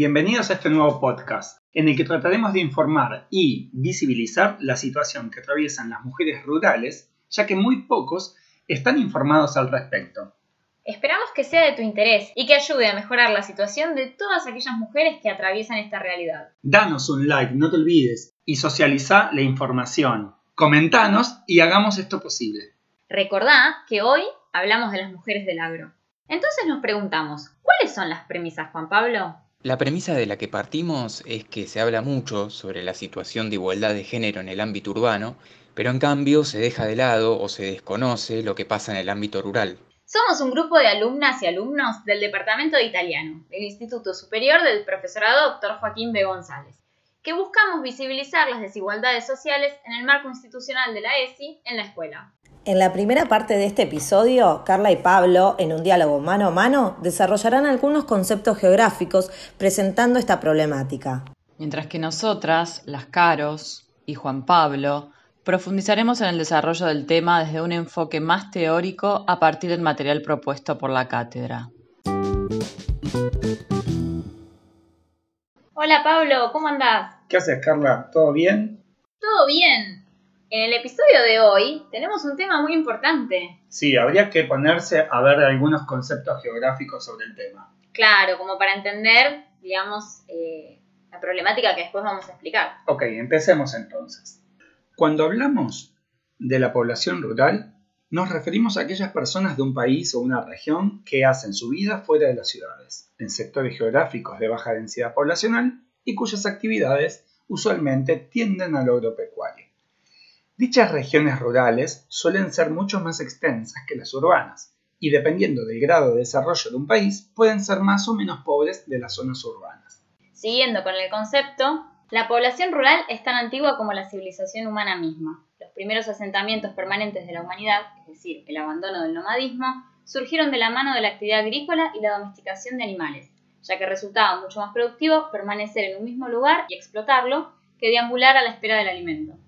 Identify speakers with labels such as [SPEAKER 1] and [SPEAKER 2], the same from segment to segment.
[SPEAKER 1] Bienvenidos a este nuevo podcast, en el que trataremos de informar y visibilizar la situación que atraviesan las mujeres rurales, ya que muy pocos están informados al respecto.
[SPEAKER 2] Esperamos que sea de tu interés y que ayude a mejorar la situación de todas aquellas mujeres que atraviesan esta realidad.
[SPEAKER 1] Danos un like, no te olvides, y socializa la información. Comentanos y hagamos esto posible.
[SPEAKER 2] Recordá que hoy hablamos de las mujeres del agro. Entonces nos preguntamos, ¿cuáles son las premisas, Juan Pablo?
[SPEAKER 3] La premisa de la que partimos es que se habla mucho sobre la situación de igualdad de género en el ámbito urbano, pero en cambio se deja de lado o se desconoce lo que pasa en el ámbito rural.
[SPEAKER 2] Somos un grupo de alumnas y alumnos del Departamento de Italiano, del Instituto Superior del Profesorado Dr. Joaquín B. González, que buscamos visibilizar las desigualdades sociales en el marco institucional de la ESI en la escuela.
[SPEAKER 4] En la primera parte de este episodio, Carla y Pablo, en un diálogo mano a mano, desarrollarán algunos conceptos geográficos presentando esta problemática.
[SPEAKER 5] Mientras que nosotras, las Caros y Juan Pablo, profundizaremos en el desarrollo del tema desde un enfoque más teórico a partir del material propuesto por la cátedra.
[SPEAKER 2] Hola Pablo, ¿cómo andás?
[SPEAKER 1] ¿Qué haces, Carla? ¿Todo bien?
[SPEAKER 2] Todo bien. En el episodio de hoy tenemos un tema muy importante.
[SPEAKER 1] Sí, habría que ponerse a ver algunos conceptos geográficos sobre el tema.
[SPEAKER 2] Claro, como para entender, digamos, eh, la problemática que después vamos a explicar.
[SPEAKER 1] Ok, empecemos entonces. Cuando hablamos de la población rural, nos referimos a aquellas personas de un país o una región que hacen su vida fuera de las ciudades, en sectores geográficos de baja densidad poblacional y cuyas actividades usualmente tienden al agropecuario. Dichas regiones rurales suelen ser mucho más extensas que las urbanas y dependiendo del grado de desarrollo de un país pueden ser más o menos pobres de las zonas urbanas.
[SPEAKER 2] Siguiendo con el concepto, la población rural es tan antigua como la civilización humana misma. Los primeros asentamientos permanentes de la humanidad, es decir, el abandono del nomadismo, surgieron de la mano de la actividad agrícola y la domesticación de animales, ya que resultaba mucho más productivo permanecer en un mismo lugar y explotarlo que deambular a la espera del alimento.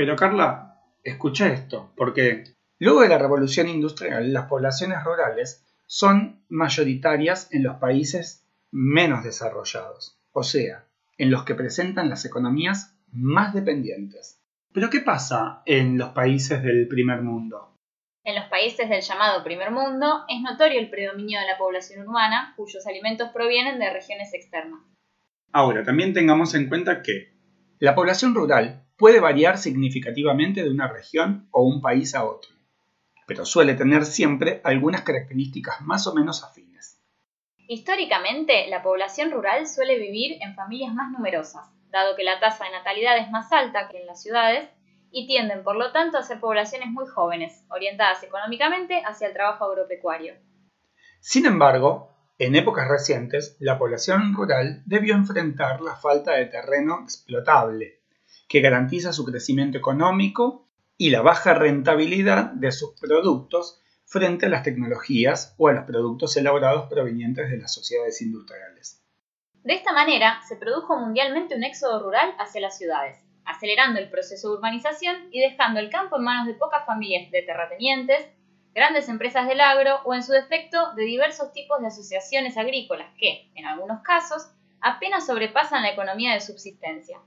[SPEAKER 1] Pero Carla, escucha esto, porque luego de la revolución industrial, las poblaciones rurales son mayoritarias en los países menos desarrollados, o sea, en los que presentan las economías más dependientes. Pero ¿qué pasa en los países del primer mundo?
[SPEAKER 2] En los países del llamado primer mundo es notorio el predominio de la población urbana, cuyos alimentos provienen de regiones externas.
[SPEAKER 1] Ahora, también tengamos en cuenta que la población rural puede variar significativamente de una región o un país a otro, pero suele tener siempre algunas características más o menos afines.
[SPEAKER 2] Históricamente, la población rural suele vivir en familias más numerosas, dado que la tasa de natalidad es más alta que en las ciudades, y tienden, por lo tanto, a ser poblaciones muy jóvenes, orientadas económicamente hacia el trabajo agropecuario.
[SPEAKER 1] Sin embargo, en épocas recientes, la población rural debió enfrentar la falta de terreno explotable, que garantiza su crecimiento económico y la baja rentabilidad de sus productos frente a las tecnologías o a los productos elaborados provenientes de las sociedades industriales.
[SPEAKER 2] De esta manera, se produjo mundialmente un éxodo rural hacia las ciudades, acelerando el proceso de urbanización y dejando el campo en manos de pocas familias de terratenientes, grandes empresas del agro o, en su defecto, de diversos tipos de asociaciones agrícolas que, en algunos casos, apenas sobrepasan la economía de subsistencia.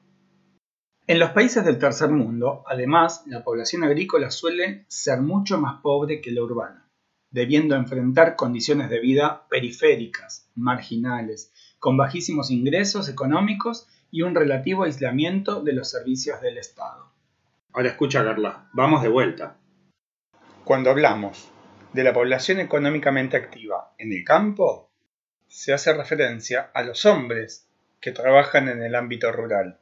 [SPEAKER 1] En los países del tercer mundo, además, la población agrícola suele ser mucho más pobre que la urbana, debiendo enfrentar condiciones de vida periféricas, marginales, con bajísimos ingresos económicos y un relativo aislamiento de los servicios del Estado. Ahora escucha, Carla, vamos de vuelta. Cuando hablamos de la población económicamente activa en el campo, se hace referencia a los hombres que trabajan en el ámbito rural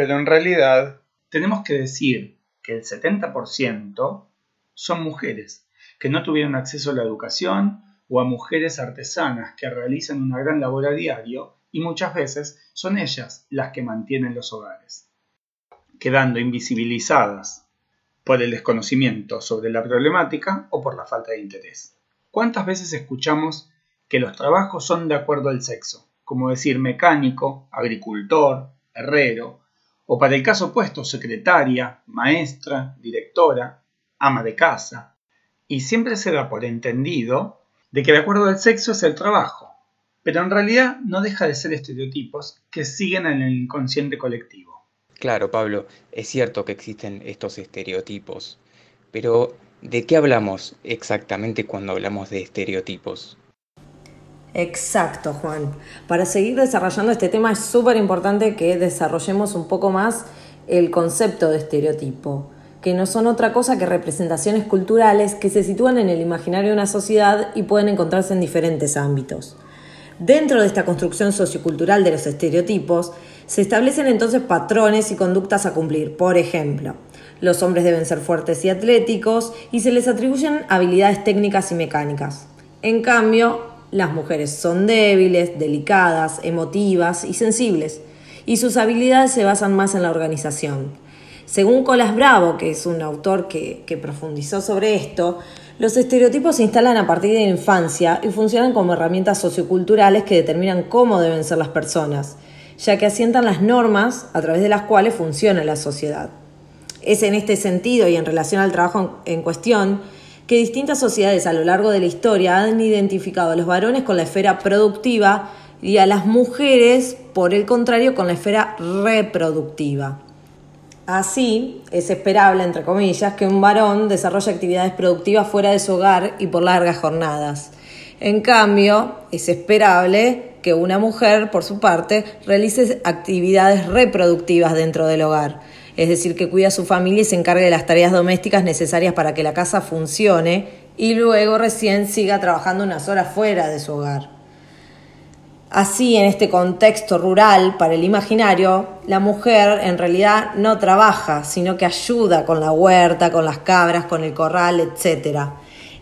[SPEAKER 1] pero en realidad tenemos que decir que el 70% son mujeres que no tuvieron acceso a la educación o a mujeres artesanas que realizan una gran labor a diario y muchas veces son ellas las que mantienen los hogares, quedando invisibilizadas por el desconocimiento sobre la problemática o por la falta de interés. ¿Cuántas veces escuchamos que los trabajos son de acuerdo al sexo? Como decir mecánico, agricultor, herrero, o para el caso opuesto, secretaria, maestra, directora, ama de casa, y siempre se da por entendido de que de acuerdo al sexo es el trabajo, pero en realidad no deja de ser estereotipos que siguen en el inconsciente colectivo.
[SPEAKER 3] Claro, Pablo, es cierto que existen estos estereotipos, pero ¿de qué hablamos exactamente cuando hablamos de estereotipos?
[SPEAKER 4] Exacto, Juan. Para seguir desarrollando este tema es súper importante que desarrollemos un poco más el concepto de estereotipo, que no son otra cosa que representaciones culturales que se sitúan en el imaginario de una sociedad y pueden encontrarse en diferentes ámbitos. Dentro de esta construcción sociocultural de los estereotipos, se establecen entonces patrones y conductas a cumplir. Por ejemplo, los hombres deben ser fuertes y atléticos y se les atribuyen habilidades técnicas y mecánicas. En cambio, las mujeres son débiles, delicadas, emotivas y sensibles, y sus habilidades se basan más en la organización. Según Colas Bravo, que es un autor que, que profundizó sobre esto, los estereotipos se instalan a partir de la infancia y funcionan como herramientas socioculturales que determinan cómo deben ser las personas, ya que asientan las normas a través de las cuales funciona la sociedad. Es en este sentido y en relación al trabajo en cuestión que distintas sociedades a lo largo de la historia han identificado a los varones con la esfera productiva y a las mujeres, por el contrario, con la esfera reproductiva. Así, es esperable, entre comillas, que un varón desarrolle actividades productivas fuera de su hogar y por largas jornadas. En cambio, es esperable que una mujer, por su parte, realice actividades reproductivas dentro del hogar, es decir, que cuida a su familia y se encargue de las tareas domésticas necesarias para que la casa funcione y luego recién siga trabajando unas horas fuera de su hogar. Así, en este contexto rural, para el imaginario, la mujer en realidad no trabaja, sino que ayuda con la huerta, con las cabras, con el corral, etc.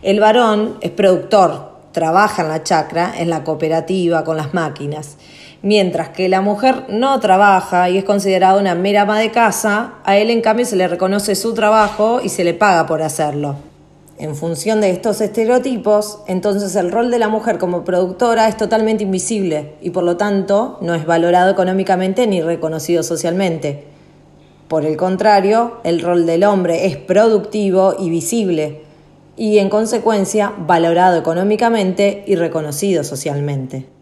[SPEAKER 4] El varón es productor, trabaja en la chacra, en la cooperativa, con las máquinas. Mientras que la mujer no trabaja y es considerada una mera ama de casa, a él en cambio se le reconoce su trabajo y se le paga por hacerlo. En función de estos estereotipos, entonces el rol de la mujer como productora es totalmente invisible y por lo tanto no es valorado económicamente ni reconocido socialmente. Por el contrario, el rol del hombre es productivo y visible y en consecuencia valorado económicamente y reconocido socialmente.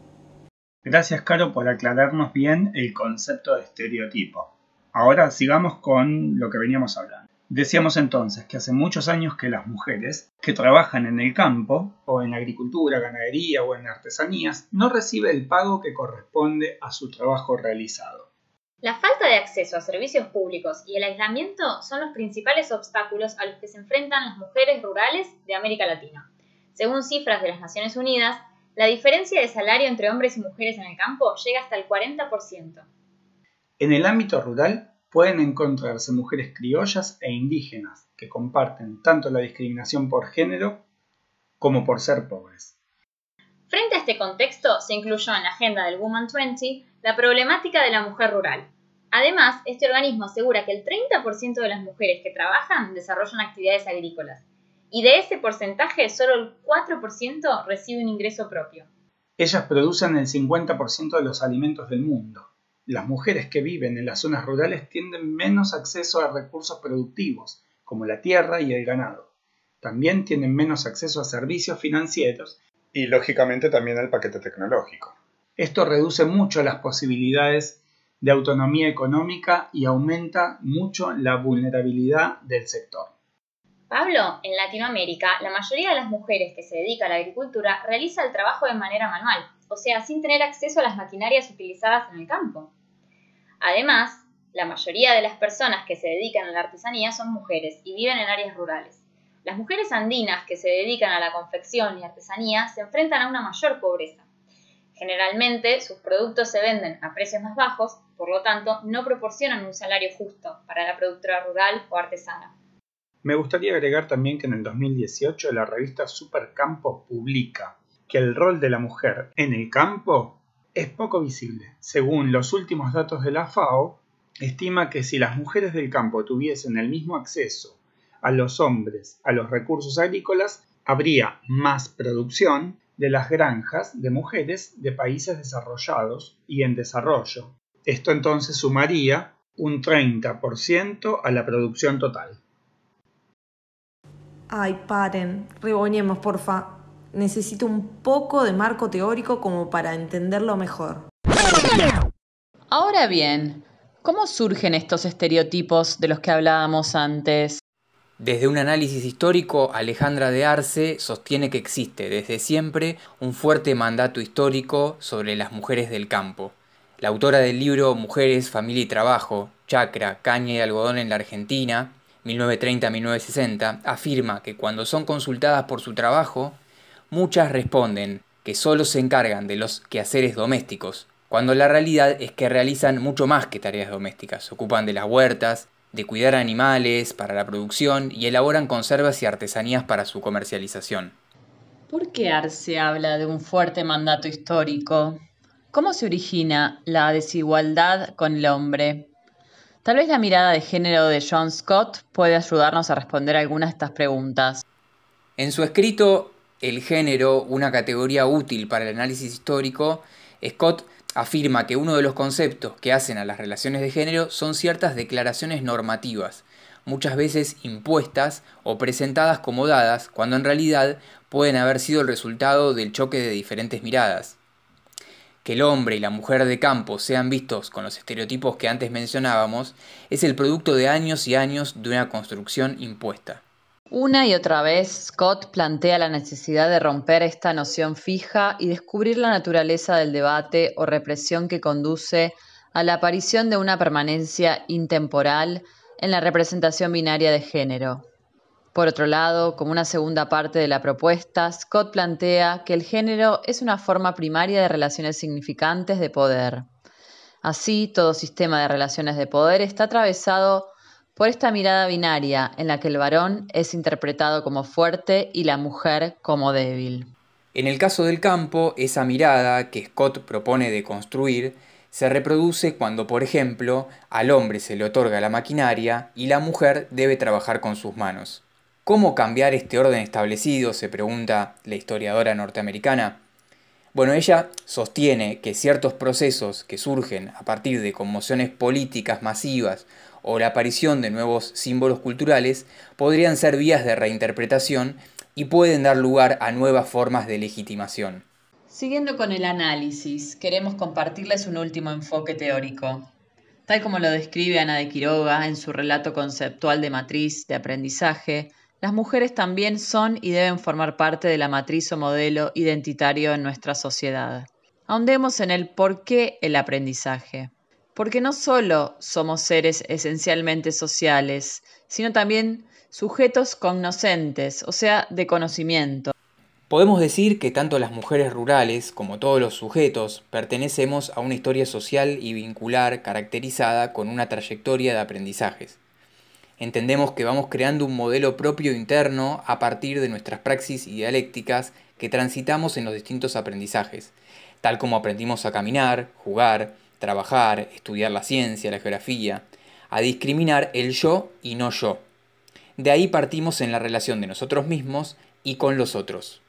[SPEAKER 1] Gracias, Caro, por aclararnos bien el concepto de estereotipo. Ahora sigamos con lo que veníamos hablando. Decíamos entonces que hace muchos años que las mujeres que trabajan en el campo, o en agricultura, ganadería o en artesanías, no reciben el pago que corresponde a su trabajo realizado.
[SPEAKER 2] La falta de acceso a servicios públicos y el aislamiento son los principales obstáculos a los que se enfrentan las mujeres rurales de América Latina. Según cifras de las Naciones Unidas, la diferencia de salario entre hombres y mujeres en el campo llega hasta el 40%.
[SPEAKER 1] En el ámbito rural, pueden encontrarse mujeres criollas e indígenas que comparten tanto la discriminación por género como por ser pobres.
[SPEAKER 2] Frente a este contexto, se incluyó en la agenda del Woman 20 la problemática de la mujer rural. Además, este organismo asegura que el 30% de las mujeres que trabajan desarrollan actividades agrícolas, y de ese porcentaje solo el 4% recibe un ingreso propio.
[SPEAKER 1] Ellas producen el 50% de los alimentos del mundo, las mujeres que viven en las zonas rurales tienen menos acceso a recursos productivos, como la tierra y el ganado. También tienen menos acceso a servicios financieros y, lógicamente, también al paquete tecnológico. Esto reduce mucho las posibilidades de autonomía económica y aumenta mucho la vulnerabilidad del sector.
[SPEAKER 2] Pablo, en Latinoamérica, la mayoría de las mujeres que se dedican a la agricultura realiza el trabajo de manera manual, o sea, sin tener acceso a las maquinarias utilizadas en el campo. Además, la mayoría de las personas que se dedican a la artesanía son mujeres y viven en áreas rurales. Las mujeres andinas que se dedican a la confección y artesanía se enfrentan a una mayor pobreza. Generalmente sus productos se venden a precios más bajos, por lo tanto no proporcionan un salario justo para la productora rural o artesana.
[SPEAKER 1] Me gustaría agregar también que en el 2018 la revista Supercampo publica que el rol de la mujer en el campo es poco visible. Según los últimos datos de la FAO, estima que si las mujeres del campo tuviesen el mismo acceso a los hombres a los recursos agrícolas, habría más producción de las granjas de mujeres de países desarrollados y en desarrollo. Esto entonces sumaría un 30% a la producción total.
[SPEAKER 4] Ay, paren, riboñemos, porfa. necesito un poco de marco teórico como para entenderlo mejor.
[SPEAKER 5] Ahora bien, ¿cómo surgen estos estereotipos de los que hablábamos antes?
[SPEAKER 3] Desde un análisis histórico, Alejandra de Arce sostiene que existe desde siempre un fuerte mandato histórico sobre las mujeres del campo. La autora del libro Mujeres, Familia y Trabajo, Chacra, Caña y Algodón en la Argentina, 1930-1960, afirma que cuando son consultadas por su trabajo, muchas responden que solo se encargan de los quehaceres domésticos, cuando la realidad es que realizan mucho más que tareas domésticas, se ocupan de las huertas, de cuidar animales para la producción y elaboran conservas y artesanías para su comercialización.
[SPEAKER 5] ¿Por qué Arce habla de un fuerte mandato histórico? ¿Cómo se origina la desigualdad con el hombre? Tal vez la mirada de género de John Scott puede ayudarnos a responder algunas de estas preguntas.
[SPEAKER 3] En su escrito El género, una categoría útil para el análisis histórico, Scott afirma que uno de los conceptos que hacen a las relaciones de género son ciertas declaraciones normativas, muchas veces impuestas o presentadas como dadas, cuando en realidad pueden haber sido el resultado del choque de diferentes miradas. Que el hombre y la mujer de campo sean vistos con los estereotipos que antes mencionábamos es el producto de años y años de una construcción impuesta.
[SPEAKER 5] Una y otra vez, Scott plantea la necesidad de romper esta noción fija y descubrir la naturaleza del debate o represión que conduce a la aparición de una permanencia intemporal en la representación binaria de género. Por otro lado, como una segunda parte de la propuesta, Scott plantea que el género es una forma primaria de relaciones significantes de poder. Así, todo sistema de relaciones de poder está atravesado por esta mirada binaria en la que el varón es interpretado como fuerte y la mujer como débil.
[SPEAKER 3] En el caso del campo, esa mirada que Scott propone de construir se reproduce cuando, por ejemplo, al hombre se le otorga la maquinaria y la mujer debe trabajar con sus manos. ¿Cómo cambiar este orden establecido? se pregunta la historiadora norteamericana. Bueno, ella sostiene que ciertos procesos que surgen a partir de conmociones políticas masivas o la aparición de nuevos símbolos culturales podrían ser vías de reinterpretación y pueden dar lugar a nuevas formas de legitimación.
[SPEAKER 5] Siguiendo con el análisis, queremos compartirles un último enfoque teórico. Tal como lo describe Ana de Quiroga en su relato conceptual de matriz de aprendizaje, las mujeres también son y deben formar parte de la matriz o modelo identitario en nuestra sociedad. Ahondemos en el por qué el aprendizaje porque no solo somos seres esencialmente sociales, sino también sujetos cognoscentes, o sea, de conocimiento.
[SPEAKER 3] Podemos decir que tanto las mujeres rurales como todos los sujetos pertenecemos a una historia social y vincular caracterizada con una trayectoria de aprendizajes. Entendemos que vamos creando un modelo propio interno a partir de nuestras praxis y dialécticas que transitamos en los distintos aprendizajes, tal como aprendimos a caminar, jugar, trabajar, estudiar la ciencia, la geografía, a discriminar el yo y no yo. De ahí partimos en la relación de nosotros mismos y con los otros.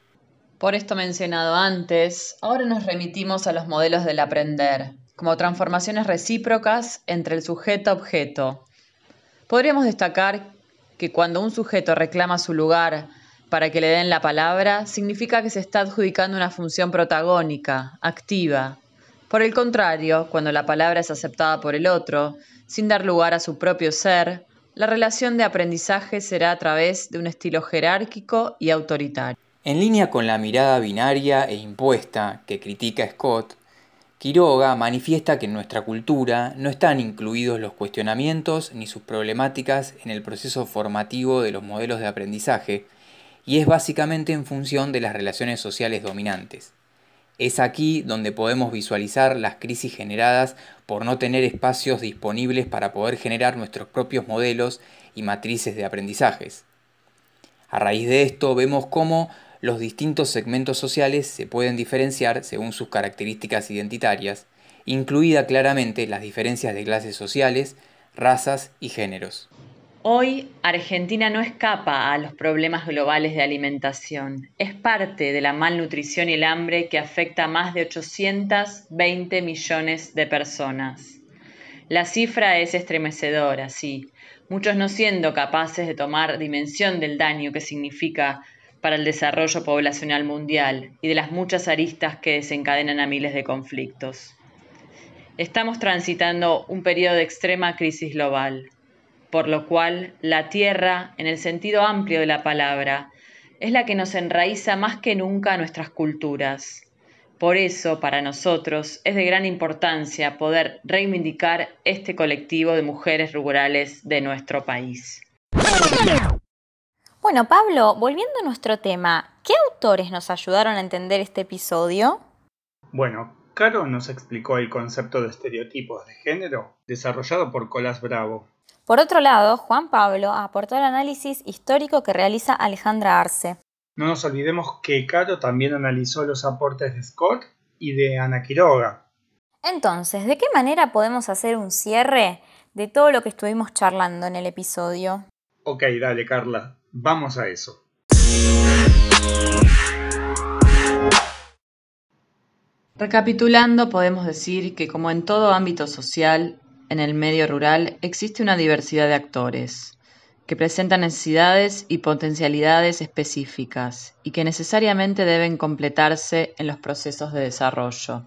[SPEAKER 5] Por esto mencionado antes, ahora nos remitimos a los modelos del aprender, como transformaciones recíprocas entre el sujeto-objeto. Podríamos destacar que cuando un sujeto reclama su lugar para que le den la palabra, significa que se está adjudicando una función protagónica, activa, por el contrario, cuando la palabra es aceptada por el otro, sin dar lugar a su propio ser, la relación de aprendizaje será a través de un estilo jerárquico y autoritario.
[SPEAKER 3] En línea con la mirada binaria e impuesta que critica Scott, Quiroga manifiesta que en nuestra cultura no están incluidos los cuestionamientos ni sus problemáticas en el proceso formativo de los modelos de aprendizaje, y es básicamente en función de las relaciones sociales dominantes. Es aquí donde podemos visualizar las crisis generadas por no tener espacios disponibles para poder generar nuestros propios modelos y matrices de aprendizajes. A raíz de esto vemos cómo los distintos segmentos sociales se pueden diferenciar según sus características identitarias, incluida claramente las diferencias de clases sociales, razas y géneros.
[SPEAKER 5] Hoy Argentina no escapa a los problemas globales de alimentación. Es parte de la malnutrición y el hambre que afecta a más de 820 millones de personas. La cifra es estremecedora, sí, muchos no siendo capaces de tomar dimensión del daño que significa para el desarrollo poblacional mundial y de las muchas aristas que desencadenan a miles de conflictos. Estamos transitando un periodo de extrema crisis global, por lo cual la tierra, en el sentido amplio de la palabra, es la que nos enraiza más que nunca a nuestras culturas. Por eso, para nosotros, es de gran importancia poder reivindicar este colectivo de mujeres rurales de nuestro país.
[SPEAKER 2] Bueno, Pablo, volviendo a nuestro tema, ¿qué autores nos ayudaron a entender este episodio?
[SPEAKER 1] Bueno, Caro nos explicó el concepto de estereotipos de género desarrollado por Colas Bravo.
[SPEAKER 2] Por otro lado, Juan Pablo aportó el análisis histórico que realiza Alejandra Arce.
[SPEAKER 1] No nos olvidemos que Caro también analizó los aportes de Scott y de Ana Quiroga.
[SPEAKER 2] Entonces, ¿de qué manera podemos hacer un cierre de todo lo que estuvimos charlando en el episodio?
[SPEAKER 1] Ok, dale Carla, vamos a eso.
[SPEAKER 5] Recapitulando, podemos decir que como en todo ámbito social, en el medio rural existe una diversidad de actores que presentan necesidades y potencialidades específicas y que necesariamente deben completarse en los procesos de desarrollo.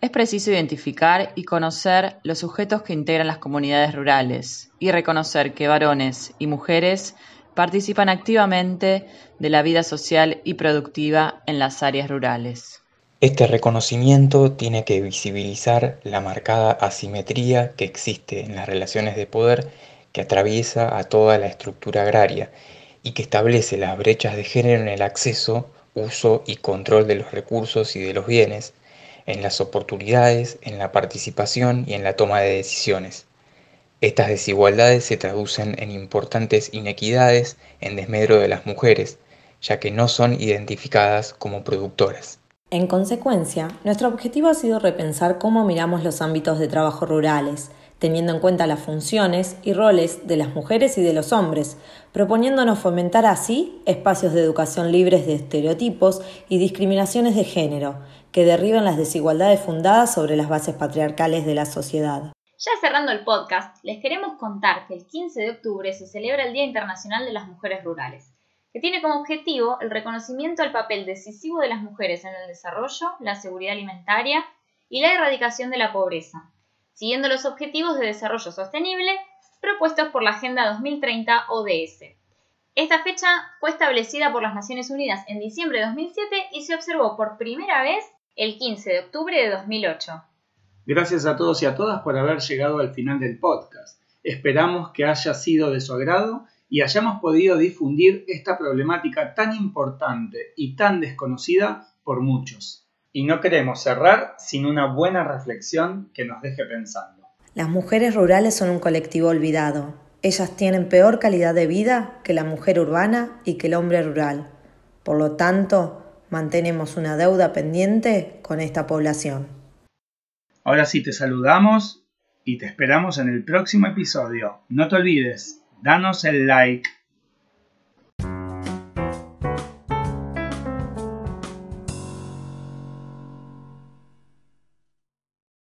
[SPEAKER 5] Es preciso identificar y conocer los sujetos que integran las comunidades rurales y reconocer que varones y mujeres participan activamente de la vida social y productiva en las áreas rurales.
[SPEAKER 3] Este reconocimiento tiene que visibilizar la marcada asimetría que existe en las relaciones de poder que atraviesa a toda la estructura agraria y que establece las brechas de género en el acceso, uso y control de los recursos y de los bienes, en las oportunidades, en la participación y en la toma de decisiones. Estas desigualdades se traducen en importantes inequidades en desmedro de las mujeres, ya que no son identificadas como productoras.
[SPEAKER 4] En consecuencia, nuestro objetivo ha sido repensar cómo miramos los ámbitos de trabajo rurales, teniendo en cuenta las funciones y roles de las mujeres y de los hombres, proponiéndonos fomentar así espacios de educación libres de estereotipos y discriminaciones de género, que derriban las desigualdades fundadas sobre las bases patriarcales de la sociedad.
[SPEAKER 2] Ya cerrando el podcast, les queremos contar que el 15 de octubre se celebra el Día Internacional de las Mujeres Rurales que tiene como objetivo el reconocimiento al papel decisivo de las mujeres en el desarrollo, la seguridad alimentaria y la erradicación de la pobreza, siguiendo los objetivos de desarrollo sostenible propuestos por la Agenda 2030 ODS. Esta fecha fue establecida por las Naciones Unidas en diciembre de 2007 y se observó por primera vez el 15 de octubre de 2008.
[SPEAKER 1] Gracias a todos y a todas por haber llegado al final del podcast. Esperamos que haya sido de su agrado y hayamos podido difundir esta problemática tan importante y tan desconocida por muchos. Y no queremos cerrar sin una buena reflexión que nos deje pensando.
[SPEAKER 4] Las mujeres rurales son un colectivo olvidado. Ellas tienen peor calidad de vida que la mujer urbana y que el hombre rural. Por lo tanto, mantenemos una deuda pendiente con esta población.
[SPEAKER 1] Ahora sí te saludamos y te esperamos en el próximo episodio. No te olvides, danos el like